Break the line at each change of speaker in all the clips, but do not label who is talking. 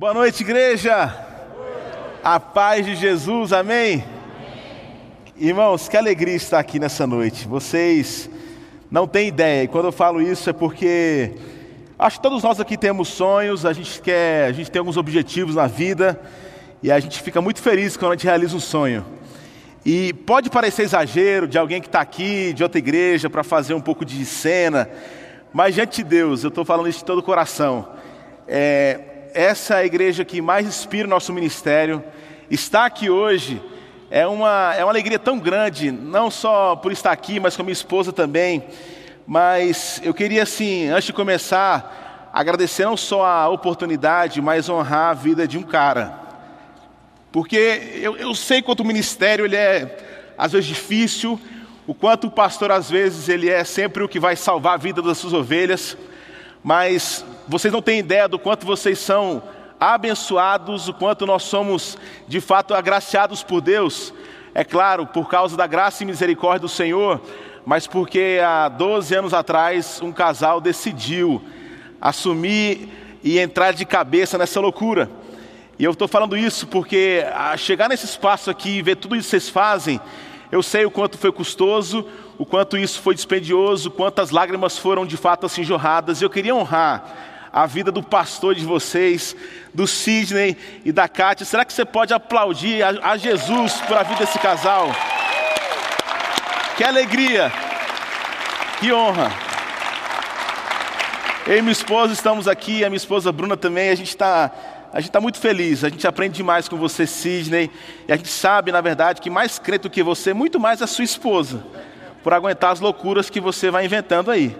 Boa noite, igreja. A paz de Jesus, amém? Irmãos, que alegria estar aqui nessa noite. Vocês não têm ideia. E quando eu falo isso é porque acho que todos nós aqui temos sonhos, a gente quer, a gente tem alguns objetivos na vida e a gente fica muito feliz quando a gente realiza um sonho. E pode parecer exagero de alguém que está aqui, de outra igreja, para fazer um pouco de cena, mas diante de Deus, eu estou falando isso de todo o coração. É, essa é a igreja que mais inspira o nosso ministério. Estar aqui hoje é uma, é uma alegria tão grande, não só por estar aqui, mas com a minha esposa também. Mas eu queria, assim, antes de começar, agradecer não só a oportunidade, mas honrar a vida de um cara. Porque eu, eu sei quanto o ministério ele é, às vezes, difícil, o quanto o pastor, às vezes, ele é sempre o que vai salvar a vida das suas ovelhas mas vocês não têm ideia do quanto vocês são abençoados, o quanto nós somos de fato agraciados por Deus. É claro, por causa da graça e misericórdia do Senhor, mas porque há 12 anos atrás um casal decidiu assumir e entrar de cabeça nessa loucura. E eu estou falando isso porque chegar nesse espaço aqui e ver tudo isso que vocês fazem, eu sei o quanto foi custoso, o quanto isso foi dispendioso, quantas lágrimas foram de fato assim jorradas. Eu queria honrar a vida do pastor de vocês, do Sidney e da Kátia. Será que você pode aplaudir a, a Jesus por a vida desse casal? Que alegria, que honra. Eu e minha esposa estamos aqui, a minha esposa Bruna também, a gente está a gente está muito feliz, a gente aprende demais com você, Sidney, e a gente sabe, na verdade, que mais crente do que você, muito mais a sua esposa por aguentar as loucuras que você vai inventando aí.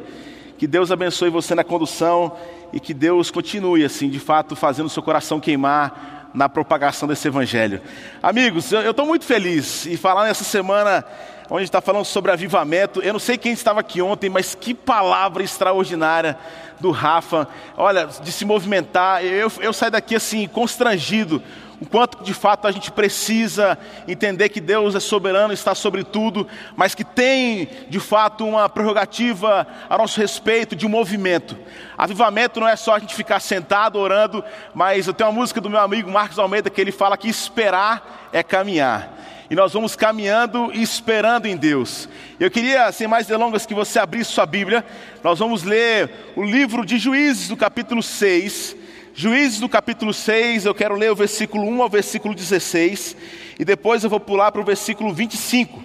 Que Deus abençoe você na condução e que Deus continue, assim, de fato, fazendo seu coração queimar na propagação desse evangelho. Amigos, eu estou muito feliz e falar nessa semana onde está falando sobre avivamento. Eu não sei quem estava aqui ontem, mas que palavra extraordinária do Rafa. Olha, de se movimentar. Eu, eu saio daqui assim, constrangido o quanto de fato a gente precisa entender que Deus é soberano, está sobre tudo, mas que tem de fato uma prerrogativa a nosso respeito de movimento. Avivamento não é só a gente ficar sentado orando, mas eu tenho uma música do meu amigo Marcos Almeida que ele fala que esperar é caminhar. E nós vamos caminhando e esperando em Deus. Eu queria, sem mais delongas, que você abrisse sua Bíblia. Nós vamos ler o livro de Juízes, do capítulo 6. Juízes do capítulo 6, eu quero ler o versículo 1 ao versículo 16, e depois eu vou pular para o versículo 25.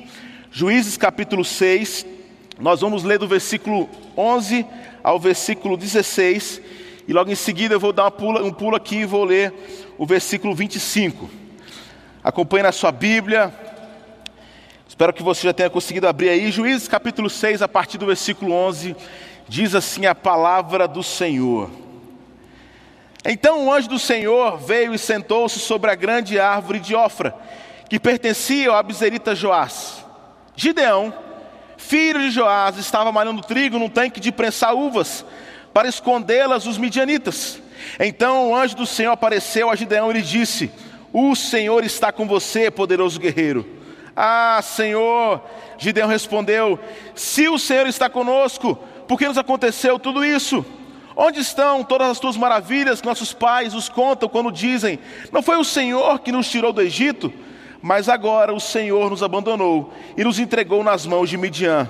Juízes capítulo 6, nós vamos ler do versículo 11 ao versículo 16, e logo em seguida eu vou dar pula, um pulo aqui e vou ler o versículo 25. Acompanhe na sua Bíblia, espero que você já tenha conseguido abrir aí. Juízes capítulo 6, a partir do versículo 11, diz assim a palavra do Senhor. Então o anjo do Senhor veio e sentou-se sobre a grande árvore de Ofra, que pertencia ao abzerita Joás. Gideão, filho de Joás, estava malhando trigo num tanque de prensar uvas, para escondê-las dos midianitas. Então o anjo do Senhor apareceu a Gideão e lhe disse: O Senhor está com você, poderoso guerreiro. Ah, Senhor, Gideão respondeu: Se o Senhor está conosco, por que nos aconteceu tudo isso? Onde estão todas as tuas maravilhas que nossos pais nos contam quando dizem: Não foi o Senhor que nos tirou do Egito? Mas agora o Senhor nos abandonou e nos entregou nas mãos de Midian.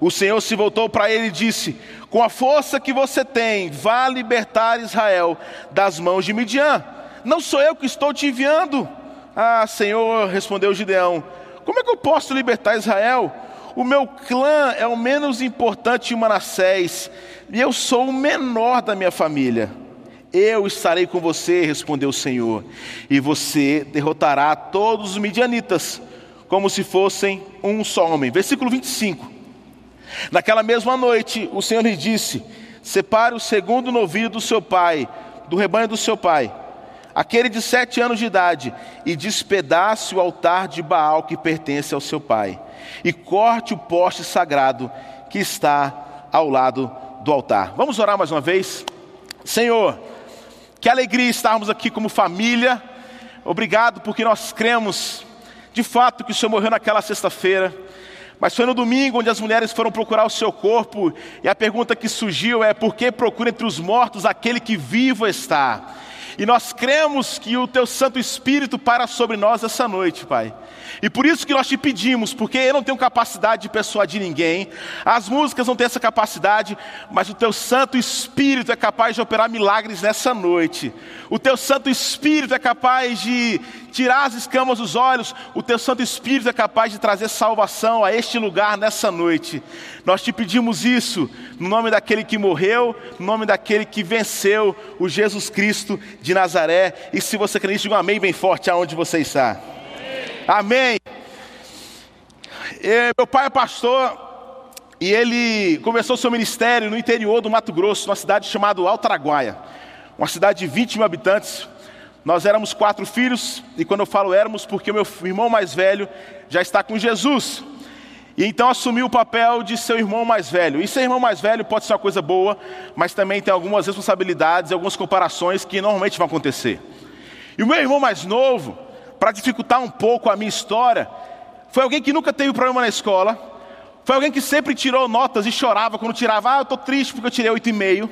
O Senhor se voltou para ele e disse: Com a força que você tem, vá libertar Israel das mãos de Midian. Não sou eu que estou te enviando. Ah, Senhor, respondeu Gideão: Como é que eu posso libertar Israel? O meu clã é o menos importante de Manassés, e eu sou o menor da minha família. Eu estarei com você, respondeu o Senhor, e você derrotará todos os midianitas, como se fossem um só homem. Versículo 25. Naquela mesma noite, o Senhor lhe disse: Separe o segundo novilho do seu pai, do rebanho do seu pai, aquele de sete anos de idade, e despedace o altar de Baal que pertence ao seu pai e corte o poste sagrado que está ao lado do altar. Vamos orar mais uma vez? Senhor, que alegria estarmos aqui como família. Obrigado porque nós cremos de fato que o Senhor morreu naquela sexta-feira. Mas foi no domingo onde as mulheres foram procurar o seu corpo, e a pergunta que surgiu é: por que procura entre os mortos aquele que vivo está? E nós cremos que o teu Santo Espírito para sobre nós essa noite, Pai. E por isso que nós te pedimos, porque eu não tenho capacidade de persuadir ninguém, as músicas não têm essa capacidade, mas o teu Santo Espírito é capaz de operar milagres nessa noite. O teu Santo Espírito é capaz de tirar as escamas dos olhos, o teu Santo Espírito é capaz de trazer salvação a este lugar nessa noite. Nós te pedimos isso no nome daquele que morreu, no nome daquele que venceu, o Jesus Cristo de Nazaré. E se você crê nisso, diga um amém bem forte aonde você está. Amém. E, meu pai é pastor e ele começou seu ministério no interior do Mato Grosso, numa cidade chamada Altaraguaia, uma cidade de 20 mil habitantes. Nós éramos quatro filhos, e quando eu falo éramos, porque meu irmão mais velho já está com Jesus. E então assumiu o papel de seu irmão mais velho. E ser irmão mais velho pode ser uma coisa boa, mas também tem algumas responsabilidades, algumas comparações que normalmente vão acontecer. E o meu irmão mais novo, para dificultar um pouco a minha história, foi alguém que nunca teve problema na escola, foi alguém que sempre tirou notas e chorava quando tirava, ah, eu estou triste porque eu tirei oito e meio.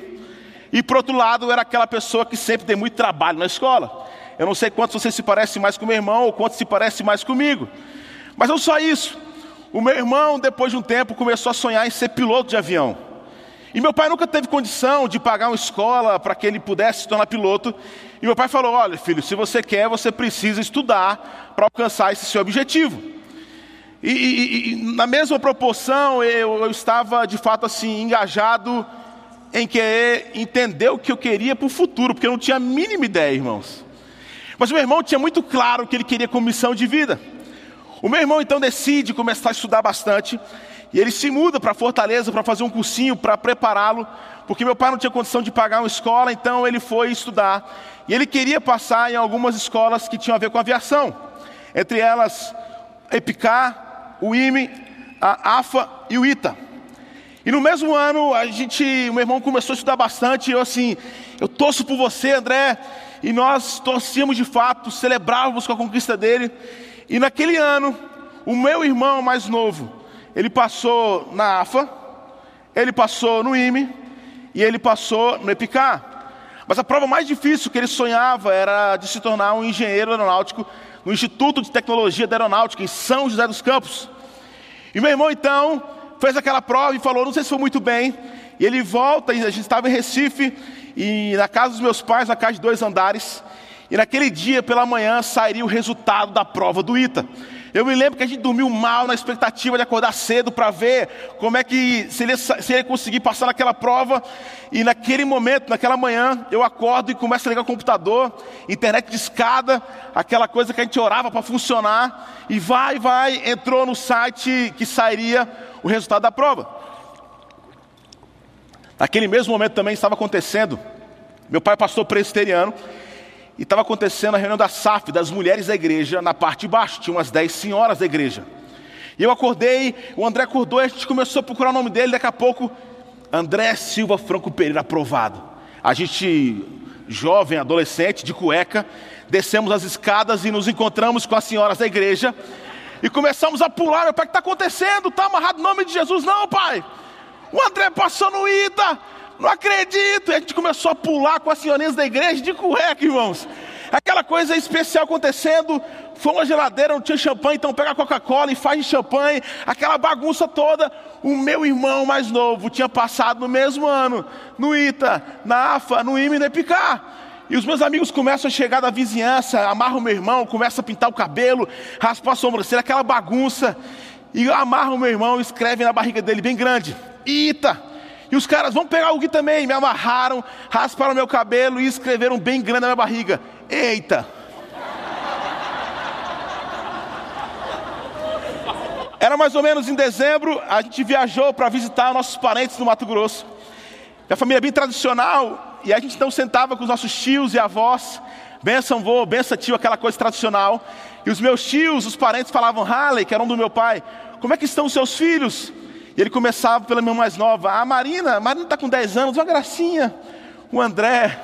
E por outro lado, era aquela pessoa que sempre tem muito trabalho na escola. Eu não sei quantos você se parece mais com meu irmão ou quantos se parece mais comigo. Mas não só isso. O meu irmão, depois de um tempo, começou a sonhar em ser piloto de avião. E meu pai nunca teve condição de pagar uma escola para que ele pudesse se tornar piloto. E meu pai falou: Olha, filho, se você quer, você precisa estudar para alcançar esse seu objetivo. E, e, e na mesma proporção, eu, eu estava de fato assim, engajado em querer entender o que eu queria para o futuro, porque eu não tinha a mínima ideia, irmãos. Mas o meu irmão tinha muito claro que ele queria como missão de vida. O meu irmão então decide começar a estudar bastante e ele se muda para Fortaleza para fazer um cursinho para prepará-lo, porque meu pai não tinha condição de pagar uma escola, então ele foi estudar. E ele queria passar em algumas escolas que tinham a ver com aviação, entre elas Epicar, o IME, a AFA e o ITA. E no mesmo ano, a gente, o meu irmão começou a estudar bastante, e eu assim, eu torço por você, André, e nós torcíamos de fato, celebrávamos com a conquista dele. E naquele ano, o meu irmão mais novo, ele passou na AFA, ele passou no IME e ele passou no EPICAR. Mas a prova mais difícil que ele sonhava era de se tornar um engenheiro aeronáutico no Instituto de Tecnologia da Aeronáutica, em São José dos Campos. E meu irmão então fez aquela prova e falou: não sei se foi muito bem. E ele volta, e a gente estava em Recife, e na casa dos meus pais, na casa de dois andares. E naquele dia, pela manhã, sairia o resultado da prova do ITA. Eu me lembro que a gente dormiu mal na expectativa de acordar cedo para ver como é que, se ele, ele conseguir passar naquela prova. E naquele momento, naquela manhã, eu acordo e começo a ligar o computador, internet de escada, aquela coisa que a gente orava para funcionar. E vai, vai, entrou no site que sairia o resultado da prova. Naquele mesmo momento também estava acontecendo. Meu pai é pastor presbiteriano e estava acontecendo a reunião da SAF, das mulheres da igreja, na parte de baixo, tinha umas 10 senhoras da igreja. E eu acordei, o André acordou e a gente começou a procurar o nome dele, daqui a pouco, André Silva Franco Pereira, aprovado. A gente, jovem, adolescente, de cueca, descemos as escadas e nos encontramos com as senhoras da igreja e começamos a pular. Meu pai, o que está acontecendo? Está amarrado o nome de Jesus? Não, pai. O André passou no ITA, não acredito! E a gente começou a pular com as senhorinhas da igreja de cueca, irmãos. Aquela coisa especial acontecendo, foi uma geladeira, não tinha champanhe, então pega a Coca-Cola e faz de champanhe, aquela bagunça toda. O meu irmão mais novo tinha passado no mesmo ano, no ITA, na AFA, no IME e no EPICAR. E os meus amigos começam a chegar da vizinhança, amarram o meu irmão, começam a pintar o cabelo, raspam a sobrancelha, aquela bagunça. E amarram o meu irmão escrevem na barriga dele bem grande: ITA. E os caras, vão pegar o Gui também. Me amarraram, rasparam meu cabelo e escreveram bem grande na minha barriga. Eita! Era mais ou menos em dezembro, a gente viajou para visitar nossos parentes no Mato Grosso. Minha família é bem tradicional, e a gente então sentava com os nossos tios e avós, benção vô, benção tio, aquela coisa tradicional. E os meus tios, os parentes falavam, Harley, que era um do meu pai, como é que estão os seus filhos? E ele começava pela minha mais nova. A Marina, a Marina está com 10 anos, uma gracinha. O André,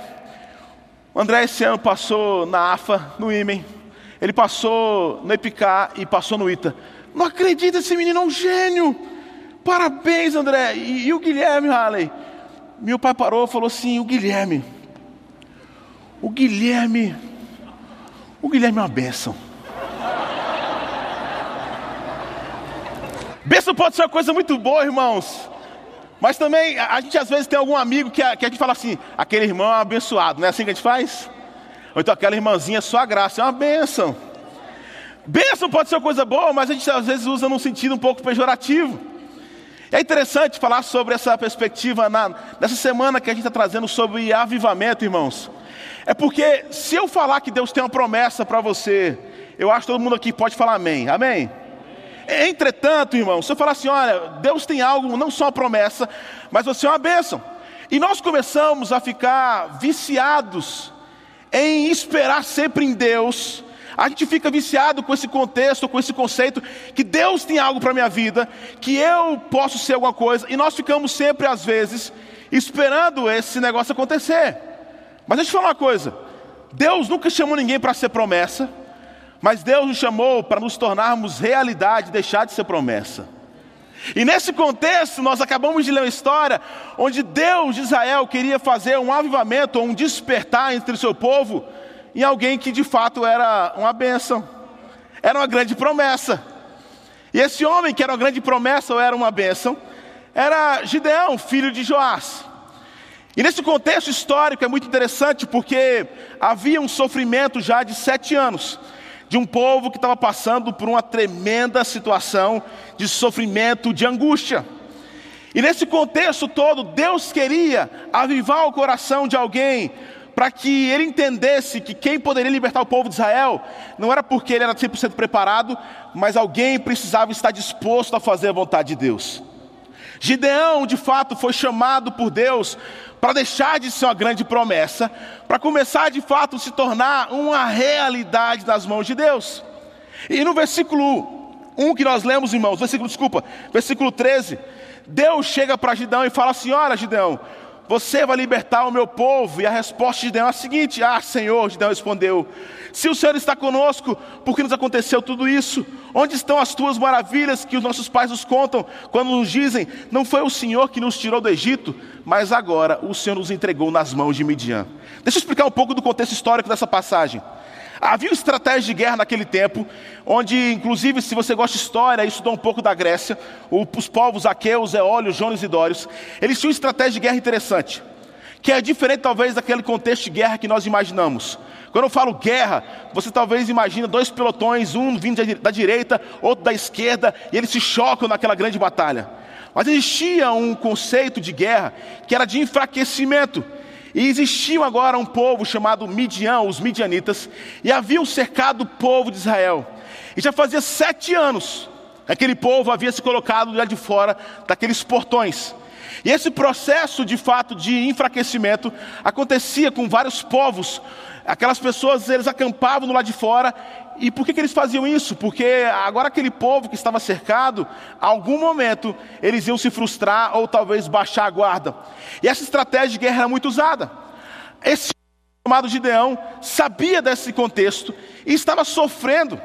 o André esse ano passou na AFA, no IMEN. Ele passou no EPICA e passou no ITA. Não acredito, esse menino é um gênio. Parabéns, André. E, e o Guilherme, Halley? Meu pai parou e falou assim: o Guilherme. O Guilherme, o Guilherme é uma bênção. Bênção pode ser uma coisa muito boa, irmãos. Mas também a gente às vezes tem algum amigo que a, que a gente fala assim, aquele irmão é abençoado, não é assim que a gente faz? Ou então aquela irmãzinha, sua graça, é uma bênção. Bênção pode ser coisa boa, mas a gente às vezes usa num sentido um pouco pejorativo. É interessante falar sobre essa perspectiva na, nessa semana que a gente está trazendo sobre avivamento, irmãos. É porque se eu falar que Deus tem uma promessa para você, eu acho que todo mundo aqui pode falar amém. Amém? Entretanto, irmão, se eu falar assim, olha, Deus tem algo, não só uma promessa, mas você é uma bênção. E nós começamos a ficar viciados em esperar sempre em Deus. A gente fica viciado com esse contexto, com esse conceito que Deus tem algo para a minha vida, que eu posso ser alguma coisa, e nós ficamos sempre, às vezes, esperando esse negócio acontecer. Mas deixa eu te falar uma coisa: Deus nunca chamou ninguém para ser promessa, mas Deus nos chamou para nos tornarmos realidade, deixar de ser promessa. E nesse contexto, nós acabamos de ler uma história onde Deus de Israel queria fazer um avivamento, um despertar entre o seu povo, em alguém que de fato era uma bênção, era uma grande promessa. E esse homem que era uma grande promessa ou era uma bênção, era Gideão, filho de Joás. E nesse contexto histórico é muito interessante porque havia um sofrimento já de sete anos de um povo que estava passando por uma tremenda situação de sofrimento, de angústia. E nesse contexto todo, Deus queria avivar o coração de alguém para que ele entendesse que quem poderia libertar o povo de Israel não era porque ele era 100% preparado, mas alguém precisava estar disposto a fazer a vontade de Deus. Gideão, de fato, foi chamado por Deus para deixar de ser uma grande promessa, para começar de fato se tornar uma realidade nas mãos de Deus. E no versículo 1 que nós lemos, irmãos, versículo, desculpa, versículo 13, Deus chega para Gideão e fala assim: Olha, Gideão, você vai libertar o meu povo? E a resposta de Gideão é a seguinte: Ah, Senhor, Gideão respondeu: Se o Senhor está conosco, por que nos aconteceu tudo isso? Onde estão as tuas maravilhas que os nossos pais nos contam, quando nos dizem: Não foi o Senhor que nos tirou do Egito, mas agora o Senhor nos entregou nas mãos de Midian. Deixa eu explicar um pouco do contexto histórico dessa passagem. Havia estratégia de guerra naquele tempo, onde, inclusive, se você gosta de história, estudou um pouco da Grécia, os povos aqueus, eólios, jônios e dórios, eles tinham estratégia de guerra interessante, que é diferente talvez daquele contexto de guerra que nós imaginamos. Quando eu falo guerra, você talvez imagina dois pelotões, um vindo da direita, outro da esquerda, e eles se chocam naquela grande batalha. Mas existia um conceito de guerra que era de enfraquecimento. E existia agora um povo chamado Midian, os midianitas, e haviam cercado o povo de Israel. E já fazia sete anos que aquele povo havia se colocado lá de fora daqueles portões. E esse processo, de fato, de enfraquecimento acontecia com vários povos. Aquelas pessoas, eles acampavam do lado de fora. E por que, que eles faziam isso? Porque agora aquele povo que estava cercado, algum momento, eles iam se frustrar ou talvez baixar a guarda. E essa estratégia de guerra era muito usada. Esse chamado Gideão sabia desse contexto e estava sofrendo.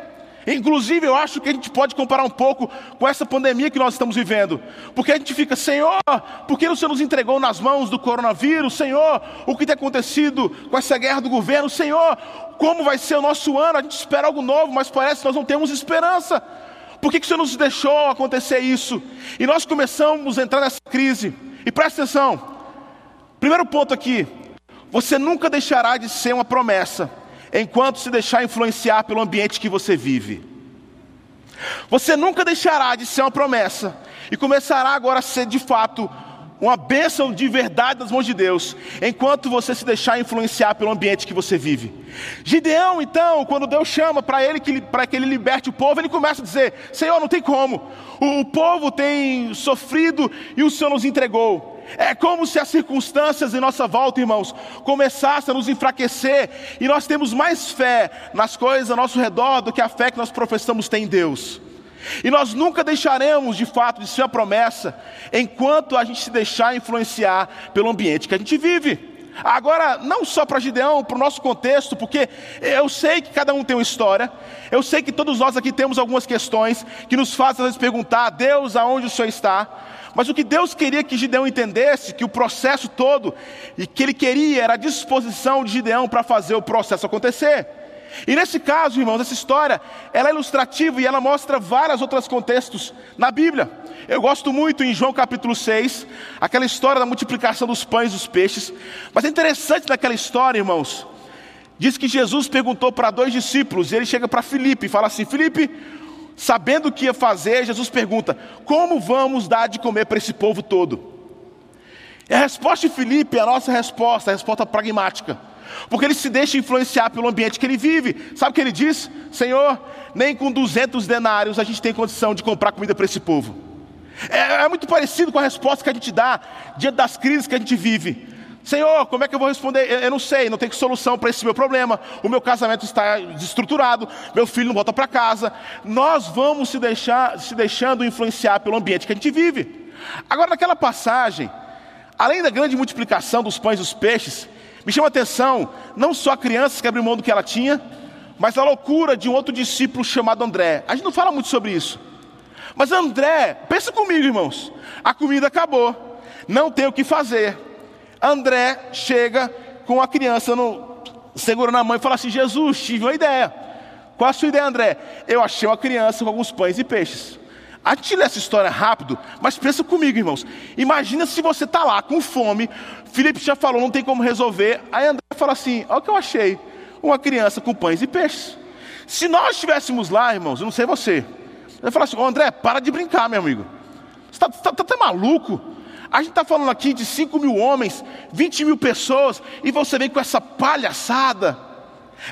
Inclusive, eu acho que a gente pode comparar um pouco com essa pandemia que nós estamos vivendo, porque a gente fica, Senhor, por que o Senhor nos entregou nas mãos do coronavírus? Senhor, o que tem acontecido com essa guerra do governo? Senhor, como vai ser o nosso ano? A gente espera algo novo, mas parece que nós não temos esperança. Por que, que o Senhor nos deixou acontecer isso? E nós começamos a entrar nessa crise. E presta atenção, primeiro ponto aqui: você nunca deixará de ser uma promessa enquanto se deixar influenciar pelo ambiente que você vive. Você nunca deixará de ser uma promessa e começará agora a ser de fato uma bênção de verdade nas mãos de Deus, enquanto você se deixar influenciar pelo ambiente que você vive. Gideão, então, quando Deus chama para ele que, para que ele liberte o povo, ele começa a dizer: Senhor, não tem como, o, o povo tem sofrido e o Senhor nos entregou. É como se as circunstâncias em nossa volta, irmãos, começassem a nos enfraquecer e nós temos mais fé nas coisas ao nosso redor do que a fé que nós professamos ter em Deus. E nós nunca deixaremos de fato de ser a promessa enquanto a gente se deixar influenciar pelo ambiente que a gente vive. Agora, não só para Gideão, para o nosso contexto, porque eu sei que cada um tem uma história, eu sei que todos nós aqui temos algumas questões que nos fazem às vezes perguntar: Deus, aonde o Senhor está? Mas o que Deus queria que Gideão entendesse, que o processo todo, e que ele queria era a disposição de Gideão para fazer o processo acontecer. E nesse caso, irmãos, essa história, ela é ilustrativa e ela mostra vários outros contextos na Bíblia. Eu gosto muito em João capítulo 6, aquela história da multiplicação dos pães e dos peixes. Mas é interessante naquela história, irmãos, diz que Jesus perguntou para dois discípulos, e ele chega para Filipe e fala assim: Filipe, sabendo o que ia fazer, Jesus pergunta: Como vamos dar de comer para esse povo todo? E a resposta de Filipe é a nossa resposta, a resposta pragmática. Porque ele se deixa influenciar pelo ambiente que ele vive. Sabe o que ele diz? Senhor, nem com 200 denários a gente tem condição de comprar comida para esse povo. É, é, muito parecido com a resposta que a gente dá diante das crises que a gente vive. Senhor, como é que eu vou responder? Eu, eu não sei, não tenho solução para esse meu problema. O meu casamento está desestruturado, meu filho não volta para casa. Nós vamos se, deixar, se deixando influenciar pelo ambiente que a gente vive. Agora, naquela passagem, além da grande multiplicação dos pães e dos peixes, me chama a atenção não só a criança que abriu mão do que ela tinha, mas a loucura de um outro discípulo chamado André. A gente não fala muito sobre isso. Mas André, pensa comigo, irmãos. A comida acabou, não tem o que fazer. André chega com a criança no, segura na mão e fala assim: Jesus, tive uma ideia. Qual a sua ideia, André? Eu achei uma criança com alguns pães e peixes. A gente lê essa história rápido, mas pensa comigo, irmãos. Imagina se você está lá com fome, Felipe já falou, não tem como resolver. Aí André fala assim: olha o que eu achei. Uma criança com pães e peixes. Se nós estivéssemos lá, irmãos, eu não sei você. Eu falo assim: André, para de brincar, meu amigo. Você está tá, tá até maluco? A gente está falando aqui de 5 mil homens, 20 mil pessoas, e você vem com essa palhaçada.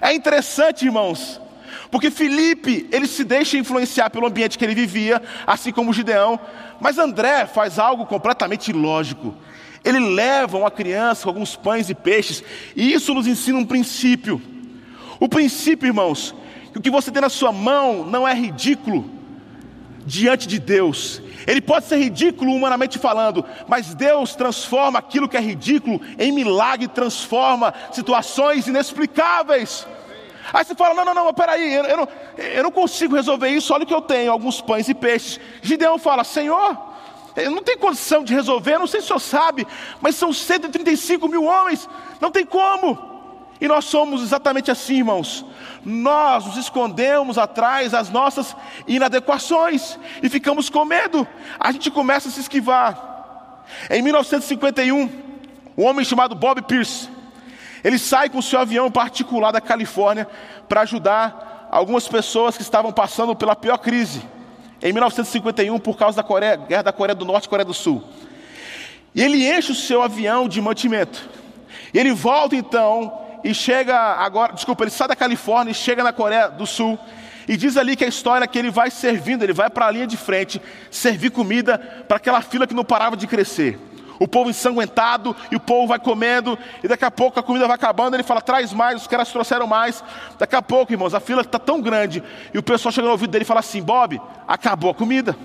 É interessante, irmãos, porque Felipe, ele se deixa influenciar pelo ambiente que ele vivia, assim como Gideão. Mas André faz algo completamente ilógico. Ele leva uma criança com alguns pães e peixes, e isso nos ensina um princípio. O princípio, irmãos, que o que você tem na sua mão não é ridículo diante de Deus. Ele pode ser ridículo humanamente falando, mas Deus transforma aquilo que é ridículo em milagre, transforma situações inexplicáveis. Aí você fala: não, não, não, peraí, eu, eu, não, eu não consigo resolver isso, olha o que eu tenho, alguns pães e peixes. Gideão fala: Senhor, eu não tenho condição de resolver, não sei se o senhor sabe, mas são 135 mil homens, não tem como. E nós somos exatamente assim, irmãos. Nós nos escondemos atrás das nossas inadequações e ficamos com medo. A gente começa a se esquivar. Em 1951, um homem chamado Bob Pierce, ele sai com seu avião particular da Califórnia para ajudar algumas pessoas que estavam passando pela pior crise em 1951 por causa da Coreia, guerra da Coreia do Norte e Coreia do Sul. E ele enche o seu avião de mantimento. E ele volta então e chega agora, desculpa, ele sai da Califórnia e chega na Coreia do Sul. E diz ali que a história é que ele vai servindo, ele vai para a linha de frente, servir comida para aquela fila que não parava de crescer o povo ensanguentado, e o povo vai comendo, e daqui a pouco a comida vai acabando, ele fala, traz mais, os caras trouxeram mais. Daqui a pouco, irmãos, a fila está tão grande, e o pessoal chega no ouvido dele e fala assim: Bob, acabou a comida.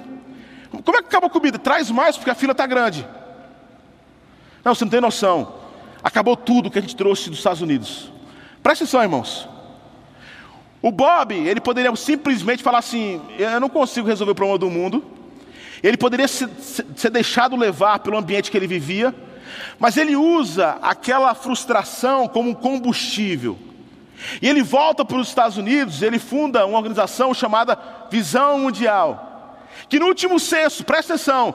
Como é que acabou a comida? Traz mais, porque a fila está grande. Não, você não tem noção. Acabou tudo que a gente trouxe dos Estados Unidos. Presta atenção, irmãos. O Bob, ele poderia simplesmente falar assim: Eu não consigo resolver o problema do mundo, ele poderia ser, ser deixado levar pelo ambiente que ele vivia, mas ele usa aquela frustração como um combustível. E ele volta para os Estados Unidos, ele funda uma organização chamada Visão Mundial, que no último censo, presta atenção,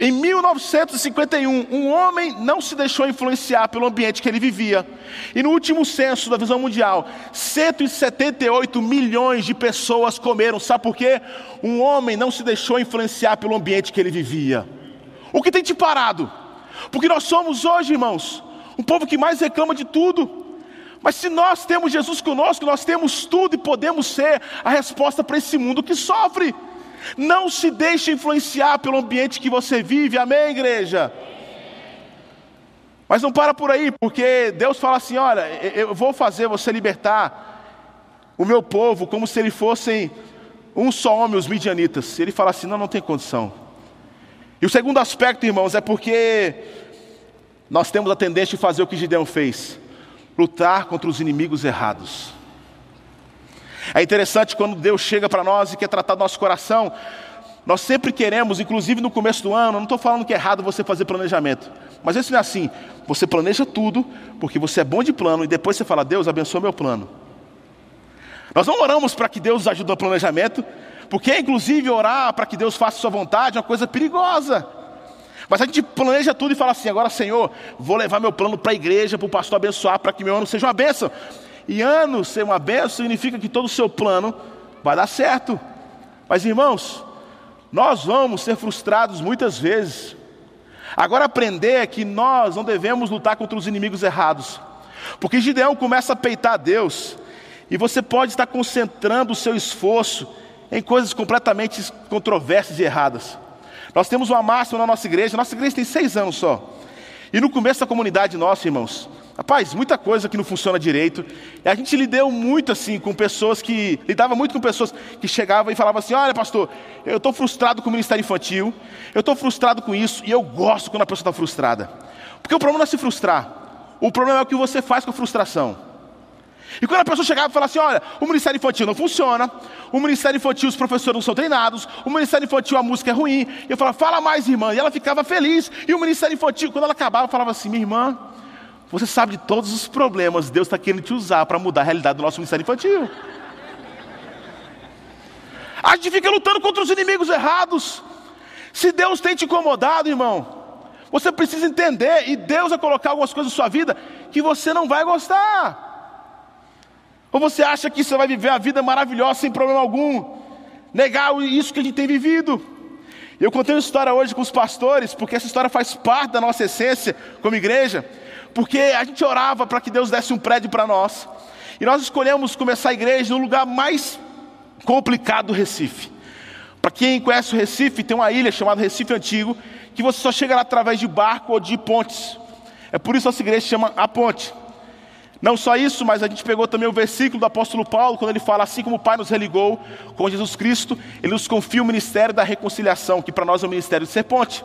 em 1951, um homem não se deixou influenciar pelo ambiente que ele vivia. E no último censo da visão mundial, 178 milhões de pessoas comeram. Sabe por quê? Um homem não se deixou influenciar pelo ambiente que ele vivia. O que tem te parado? Porque nós somos hoje, irmãos, um povo que mais reclama de tudo. Mas se nós temos Jesus conosco, nós temos tudo e podemos ser a resposta para esse mundo que sofre. Não se deixe influenciar pelo ambiente que você vive, amém, igreja? Mas não para por aí, porque Deus fala assim: olha, eu vou fazer você libertar o meu povo como se eles fossem um só homem, os midianitas. Ele fala assim: não, não tem condição. E o segundo aspecto, irmãos, é porque nós temos a tendência de fazer o que Gideão fez: lutar contra os inimigos errados. É interessante quando Deus chega para nós e quer tratar do nosso coração, nós sempre queremos, inclusive no começo do ano, não estou falando que é errado você fazer planejamento, mas isso não é assim. Você planeja tudo, porque você é bom de plano, e depois você fala, Deus abençoa meu plano. Nós não oramos para que Deus ajude no planejamento, porque inclusive orar para que Deus faça sua vontade é uma coisa perigosa. Mas a gente planeja tudo e fala assim: agora, Senhor, vou levar meu plano para a igreja, para o pastor abençoar, para que meu ano seja uma bênção. E ano ser uma bênção significa que todo o seu plano vai dar certo. Mas irmãos, nós vamos ser frustrados muitas vezes. Agora aprender é que nós não devemos lutar contra os inimigos errados. Porque Gideão começa a peitar Deus, e você pode estar concentrando o seu esforço em coisas completamente controversas e erradas. Nós temos uma máxima na nossa igreja, nossa igreja tem seis anos só. E no começo da comunidade nossa, irmãos, rapaz, muita coisa que não funciona direito. E a gente lidou muito assim com pessoas que. lidava muito com pessoas que chegavam e falavam assim: olha, pastor, eu estou frustrado com o ministério infantil, eu estou frustrado com isso, e eu gosto quando a pessoa está frustrada. Porque o problema não é se frustrar, o problema é o que você faz com a frustração. E quando a pessoa chegava e falava assim: olha, o ministério infantil não funciona, o ministério infantil os professores não são treinados, o ministério infantil a música é ruim. Eu falava, fala mais, irmã. E ela ficava feliz. E o ministério infantil, quando ela acabava, falava assim: minha irmã, você sabe de todos os problemas, Deus está querendo te usar para mudar a realidade do nosso ministério infantil. A gente fica lutando contra os inimigos errados. Se Deus tem te incomodado, irmão, você precisa entender, e Deus vai colocar algumas coisas na sua vida que você não vai gostar. Ou você acha que você vai viver a vida maravilhosa sem problema algum? Negar isso que a gente tem vivido. Eu contei uma história hoje com os pastores, porque essa história faz parte da nossa essência como igreja, porque a gente orava para que Deus desse um prédio para nós. E nós escolhemos começar a igreja no lugar mais complicado do Recife. Para quem conhece o Recife, tem uma ilha chamada Recife Antigo, que você só chega lá através de barco ou de pontes. É por isso que nossa igreja chama A Ponte. Não só isso, mas a gente pegou também o versículo do apóstolo Paulo, quando ele fala assim como o Pai nos religou com Jesus Cristo, ele nos confia o ministério da reconciliação, que para nós é o ministério de ser ponte.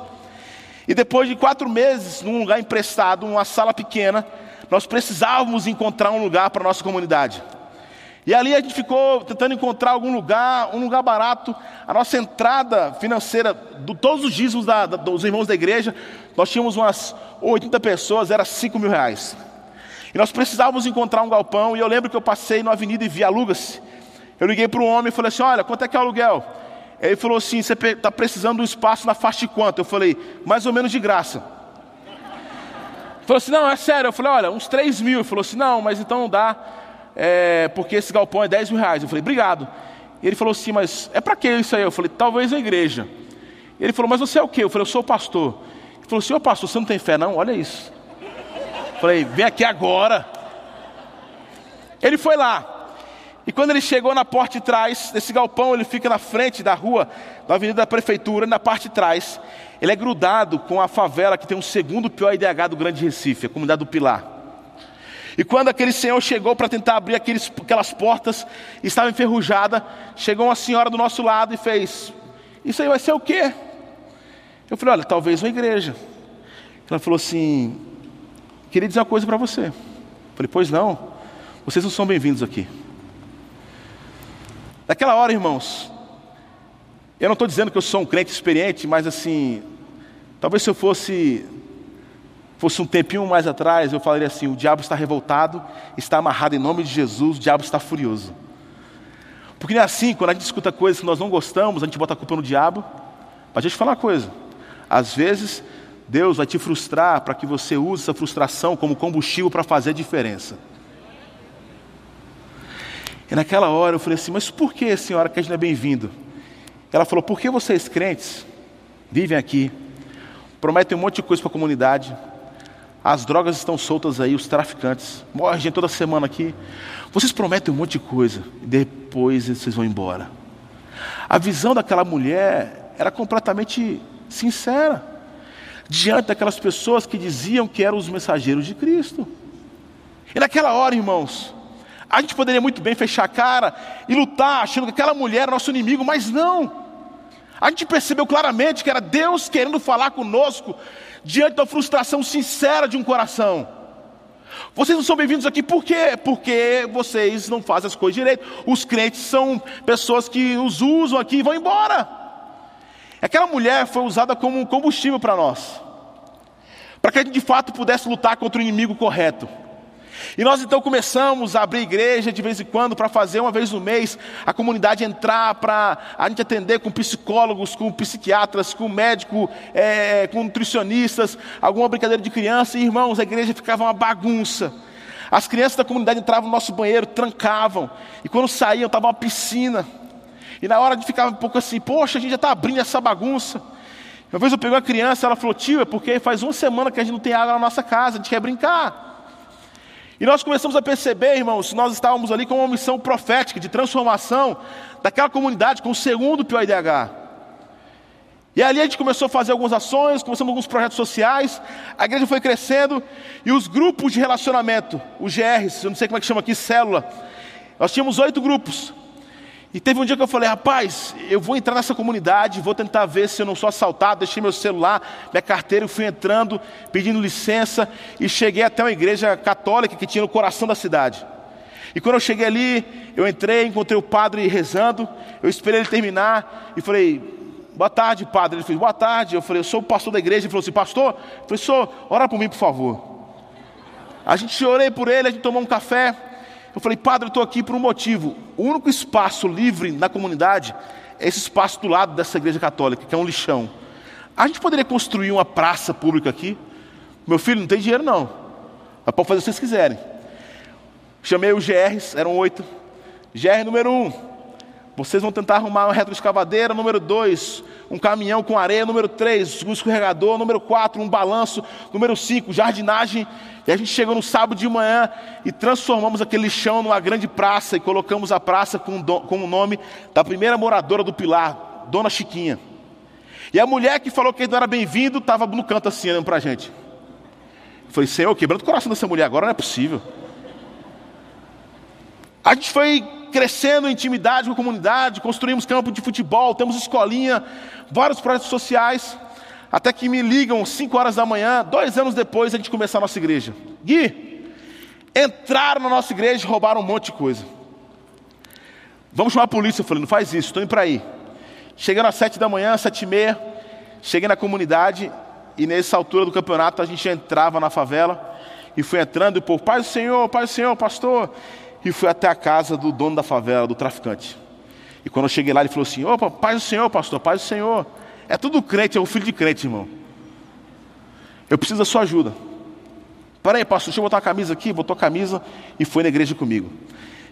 E depois de quatro meses, num lugar emprestado, numa sala pequena, nós precisávamos encontrar um lugar para a nossa comunidade. E ali a gente ficou tentando encontrar algum lugar, um lugar barato. A nossa entrada financeira, de todos os dízimos da, da, dos irmãos da igreja, nós tínhamos umas 80 pessoas, era 5 mil reais. E nós precisávamos encontrar um galpão, e eu lembro que eu passei na avenida e vi aluga-se. Eu liguei para um homem e falei assim: Olha, quanto é que é o aluguel? Ele falou assim: Você está precisando de um espaço na faixa de quanto? Eu falei: Mais ou menos de graça. Ele falou assim: Não, é sério. Eu falei: Olha, uns 3 mil. Ele falou assim: Não, mas então não dá, é, porque esse galpão é 10 mil reais. Eu falei: Obrigado. Ele falou assim: Mas é para que isso aí? Eu falei: Talvez a igreja. Ele falou: Mas você é o quê? Eu falei: Eu sou o pastor. Ele falou: Senhor pastor, você não tem fé, não? Olha isso. Falei, vem aqui agora. Ele foi lá. E quando ele chegou na porta de trás desse galpão, ele fica na frente da rua, da avenida da prefeitura, na parte de trás. Ele é grudado com a favela que tem um segundo pior IDH do Grande Recife, a comunidade do Pilar. E quando aquele senhor chegou para tentar abrir aqueles, aquelas portas, estava enferrujada, chegou uma senhora do nosso lado e fez: Isso aí vai ser o quê? Eu falei: Olha, talvez uma igreja. Ela falou assim: Queria dizer uma coisa para você. Falei, pois não, vocês não são bem-vindos aqui. Naquela hora, irmãos, eu não estou dizendo que eu sou um crente experiente, mas assim, talvez se eu fosse fosse um tempinho mais atrás, eu falaria assim: o diabo está revoltado, está amarrado em nome de Jesus, o diabo está furioso. Porque não é assim, quando a gente escuta coisas que nós não gostamos, a gente bota a culpa no diabo. Mas deixa eu falar uma coisa: às vezes Deus vai te frustrar para que você use essa frustração como combustível para fazer a diferença. E naquela hora eu falei assim: Mas por que, senhora, que a gente não é bem-vindo? Ela falou: Por que vocês crentes vivem aqui, prometem um monte de coisa para a comunidade, as drogas estão soltas aí, os traficantes, morre gente toda semana aqui. Vocês prometem um monte de coisa e depois vocês vão embora. A visão daquela mulher era completamente sincera diante daquelas pessoas que diziam que eram os mensageiros de Cristo. E naquela hora, irmãos, a gente poderia muito bem fechar a cara e lutar, achando que aquela mulher era nosso inimigo, mas não. A gente percebeu claramente que era Deus querendo falar conosco diante da frustração sincera de um coração. Vocês não são bem-vindos aqui por quê? Porque vocês não fazem as coisas direito. Os crentes são pessoas que os usam aqui e vão embora. Aquela mulher foi usada como um combustível para nós, para que a gente de fato pudesse lutar contra o inimigo correto. E nós então começamos a abrir igreja de vez em quando para fazer uma vez no mês a comunidade entrar, para a gente atender com psicólogos, com psiquiatras, com médico, é, com nutricionistas, alguma brincadeira de criança. E irmãos, a igreja ficava uma bagunça. As crianças da comunidade entravam no nosso banheiro, trancavam, e quando saíam estava uma piscina. E na hora de ficar um pouco assim, poxa, a gente já está abrindo essa bagunça. Uma vez eu peguei uma criança, ela falou, tio, é porque faz uma semana que a gente não tem água na nossa casa, a gente quer brincar. E nós começamos a perceber, irmãos, nós estávamos ali com uma missão profética de transformação daquela comunidade com o segundo POIDH. E ali a gente começou a fazer algumas ações, começamos alguns projetos sociais, a igreja foi crescendo e os grupos de relacionamento, os GRs, eu não sei como é que chama aqui, célula, nós tínhamos oito grupos. E teve um dia que eu falei, rapaz, eu vou entrar nessa comunidade, vou tentar ver se eu não sou assaltado. Deixei meu celular, minha carteira, e fui entrando, pedindo licença, e cheguei até uma igreja católica que tinha no coração da cidade. E quando eu cheguei ali, eu entrei, encontrei o padre rezando, eu esperei ele terminar, e falei, boa tarde, padre. Ele falou, boa tarde. Eu falei, eu sou o pastor da igreja. Ele falou assim, pastor? Eu falei, senhor, ora por mim, por favor. A gente orei por ele, a gente tomou um café. Eu falei, padre, eu estou aqui por um motivo. O único espaço livre na comunidade é esse espaço do lado dessa igreja católica, que é um lixão. A gente poderia construir uma praça pública aqui? Meu filho não tem dinheiro, não. Mas pode fazer o que vocês quiserem. Chamei os GRs, eram oito. GR número um, vocês vão tentar arrumar uma retroescavadeira. Número dois, um caminhão com areia. Número três, um escorregador. Número quatro, um balanço. Número cinco, jardinagem. E a gente chegou no sábado de manhã e transformamos aquele chão numa grande praça e colocamos a praça com, com o nome da primeira moradora do Pilar, Dona Chiquinha. E a mulher que falou que não era bem-vindo estava no canto assim, olhando para a gente. Falei, Senhor, quebrando o coração dessa mulher agora não é possível. A gente foi crescendo em intimidade com a comunidade, construímos campo de futebol, temos escolinha, vários projetos sociais. Até que me ligam 5 horas da manhã, dois anos depois a gente começar a nossa igreja. Gui, entraram na nossa igreja e roubaram um monte de coisa. Vamos chamar a polícia. Eu falei, não faz isso, estou indo para aí. Chegando às sete da manhã, sete e meia, cheguei na comunidade e nessa altura do campeonato a gente entrava na favela e fui entrando e o povo, Pai do Senhor, Pai do Senhor, pastor. E fui até a casa do dono da favela, do traficante. E quando eu cheguei lá, ele falou assim: Opa, Pai do Senhor, pastor, Pai do Senhor. É tudo crente, é o filho de crente, irmão. Eu preciso da sua ajuda. Para aí, pastor, deixa eu botar a camisa aqui, botou a camisa e foi na igreja comigo.